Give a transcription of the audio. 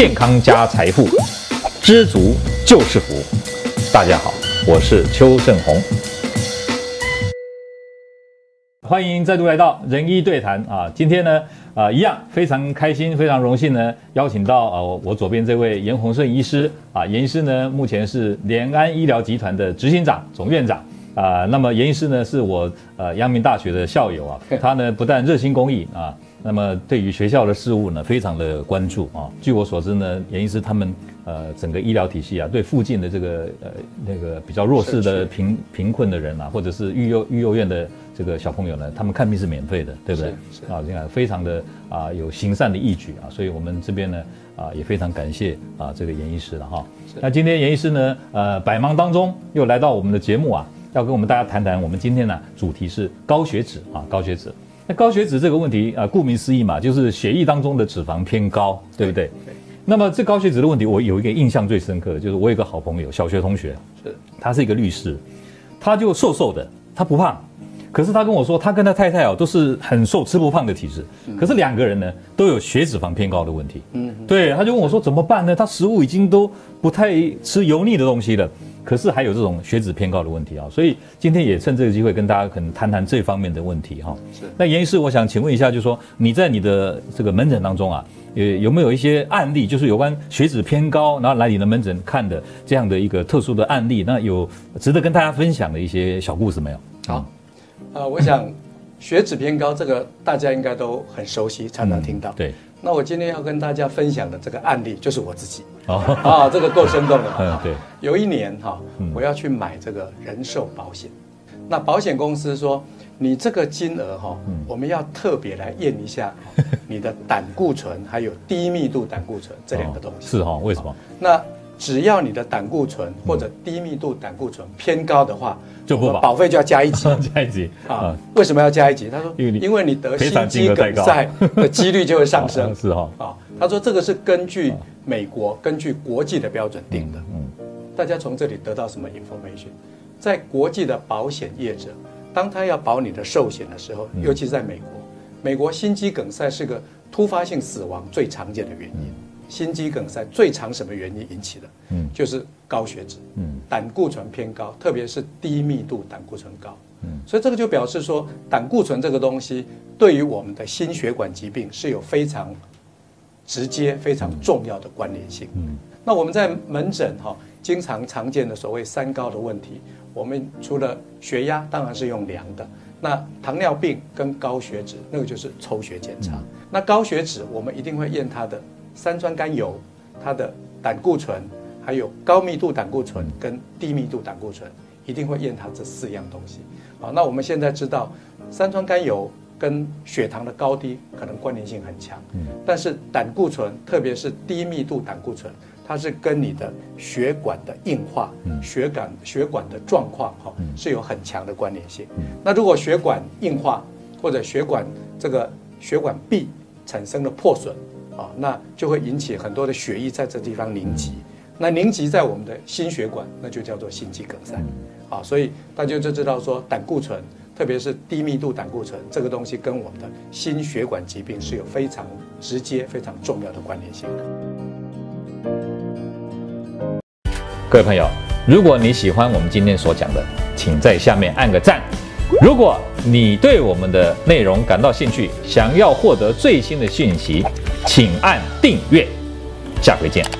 健康加财富，知足就是福。大家好，我是邱正洪，欢迎再度来到仁医对谈啊！今天呢，啊、呃，一样非常开心，非常荣幸呢，邀请到啊、呃，我左边这位颜鸿顺医师啊，严医师呢，目前是联安医疗集团的执行长、总院长啊。那么严医师呢，是我呃阳明大学的校友啊，他呢不但热心公益啊。那么对于学校的事务呢，非常的关注啊。据我所知呢，严医师他们呃整个医疗体系啊，对附近的这个呃那个比较弱势的贫贫困的人啊，或者是育幼育幼院的这个小朋友呢，他们看病是免费的，对不对？是，啊，这样非常的啊有行善的义举啊。所以我们这边呢啊也非常感谢啊这个严医师了哈。那今天严医师呢呃百忙当中又来到我们的节目啊，要跟我们大家谈谈我们今天呢主题是高血脂啊高血脂。那高血脂这个问题啊，顾名思义嘛，就是血液当中的脂肪偏高，对不对？对。那么这高血脂的问题，我有一个印象最深刻的，就是我有一个好朋友，小学同学，是，他是一个律师，他就瘦瘦的，他不胖，可是他跟我说，他跟他太太哦都是很瘦吃不胖的体质，可是两个人呢都有血脂肪偏高的问题。嗯，对，他就问我说怎么办呢？他食物已经都不太吃油腻的东西了。可是还有这种血脂偏高的问题啊，所以今天也趁这个机会跟大家可能谈谈这方面的问题哈。是。那严医师，我想请问一下，就是说你在你的这个门诊当中啊，有有没有一些案例，就是有关血脂偏高，然后来你的门诊看的这样的一个特殊的案例？那有值得跟大家分享的一些小故事没有？好，呃，我想血脂偏高这个大家应该都很熟悉，常常听到。嗯、对。那我今天要跟大家分享的这个案例就是我自己。哦，啊，这个够生动的。嗯，对。有一年哈，我要去买这个人寿保险，那保险公司说，你这个金额哈，我们要特别来验一下 你的胆固醇还有低密度胆固醇这两个东西。是哈？为什么？那只要你的胆固醇或者低密度胆固醇偏高的话，就不保，保费就要加一级，加一级啊？为什么要加一级？他说，因为你得心肌梗塞的 几率就会上升。是哈？啊，他说这个是根据美国根据国际的标准定的。嗯，大家从这里得到什么 information？在国际的保险业者，当他要保你的寿险的时候，尤其是在美国，美国心肌梗塞是个突发性死亡最常见的原因。心肌梗塞最常什么原因引起的？嗯，就是高血脂，嗯，胆固醇偏高，特别是低密度胆固醇高，嗯，所以这个就表示说，胆固醇这个东西对于我们的心血管疾病是有非常直接、非常重要的关联性。嗯，那我们在门诊哈，经常常见的所谓三高的问题，我们除了血压当然是用量的，那糖尿病跟高血脂那个就是抽血检查。那高血脂我们一定会验它的。三酸甘油，它的胆固醇，还有高密度胆固醇跟低密度胆固醇，一定会验它这四样东西。好，那我们现在知道，三酸甘油跟血糖的高低可能关联性很强，但是胆固醇，特别是低密度胆固醇，它是跟你的血管的硬化、血管血管的状况哈是有很强的关联性。那如果血管硬化或者血管这个血管壁产生了破损。啊，那就会引起很多的血液在这地方凝集，那凝集在我们的心血管，那就叫做心肌梗塞。啊，所以大家就知道说，胆固醇，特别是低密度胆固醇这个东西，跟我们的心血管疾病是有非常直接、非常重要的关联性的。各位朋友，如果你喜欢我们今天所讲的，请在下面按个赞。如果你对我们的内容感到兴趣，想要获得最新的讯息，请按订阅，下回见。